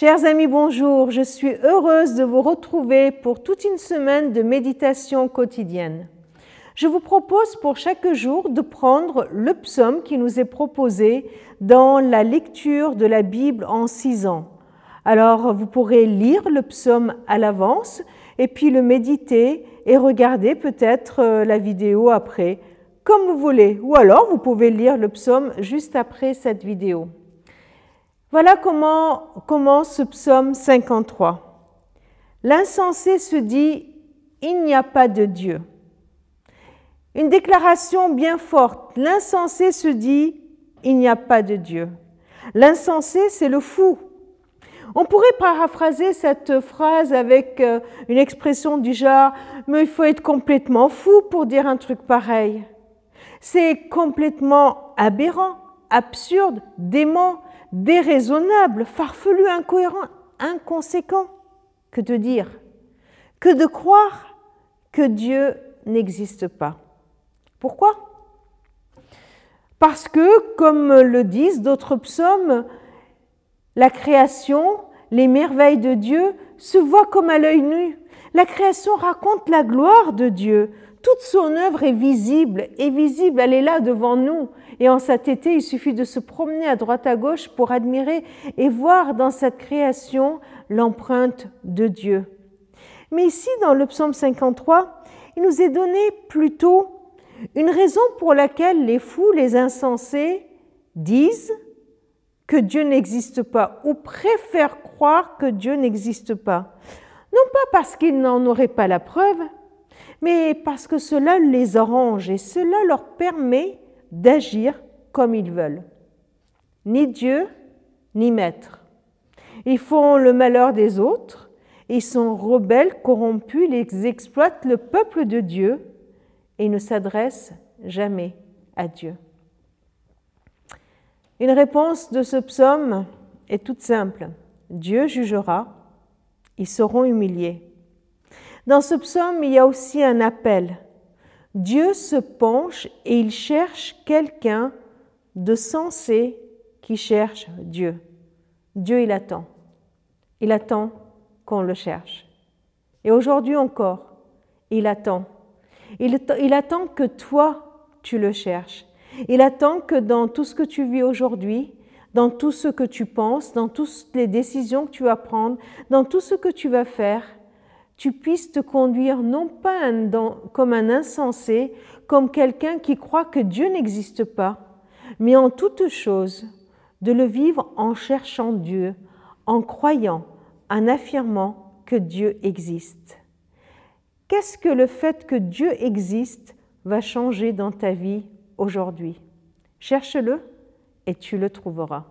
Chers amis, bonjour. Je suis heureuse de vous retrouver pour toute une semaine de méditation quotidienne. Je vous propose pour chaque jour de prendre le psaume qui nous est proposé dans la lecture de la Bible en six ans. Alors, vous pourrez lire le psaume à l'avance et puis le méditer et regarder peut-être euh, la vidéo après, comme vous voulez. Ou alors, vous pouvez lire le psaume juste après cette vidéo. Voilà comment commence ce psaume 53. L'insensé se dit Il n'y a pas de Dieu. Une déclaration bien forte. L'insensé se dit Il n'y a pas de Dieu. L'insensé, c'est le fou. On pourrait paraphraser cette phrase avec euh, une expression du genre Mais il faut être complètement fou pour dire un truc pareil. C'est complètement aberrant, absurde, dément déraisonnable, farfelu, incohérent, inconséquent que de dire, que de croire que Dieu n'existe pas. Pourquoi? Parce que, comme le disent d'autres psaumes, la création, les merveilles de Dieu se voient comme à l'œil nu. La création raconte la gloire de Dieu. Toute son œuvre est visible, est visible, elle est là devant nous. Et en été, il suffit de se promener à droite à gauche pour admirer et voir dans cette création l'empreinte de Dieu. Mais ici, dans le psaume 53, il nous est donné plutôt une raison pour laquelle les fous, les insensés, disent que Dieu n'existe pas ou préfèrent croire que Dieu n'existe pas. Non pas parce qu'ils n'en auraient pas la preuve, mais parce que cela les arrange et cela leur permet d'agir comme ils veulent. Ni Dieu, ni maître. Ils font le malheur des autres, ils sont rebelles, corrompus, ils exploitent le peuple de Dieu et ne s'adressent jamais à Dieu. Une réponse de ce psaume est toute simple. Dieu jugera, ils seront humiliés. Dans ce psaume, il y a aussi un appel. Dieu se penche et il cherche quelqu'un de sensé qui cherche Dieu. Dieu, il attend. Il attend qu'on le cherche. Et aujourd'hui encore, il attend. Il, il, attend que toi, tu le cherches. Il attend que dans tout ce que tu vis aujourd'hui, dans tout ce que tu penses, dans toutes les décisions que tu vas prendre, dans tout ce que tu vas faire, tu puisses te conduire non pas comme un insensé, comme quelqu'un qui croit que Dieu n'existe pas, mais en toute chose, de le vivre en cherchant Dieu, en croyant, en affirmant que Dieu existe. Qu'est-ce que le fait que Dieu existe va changer dans ta vie aujourd'hui? Cherche-le et tu le trouveras.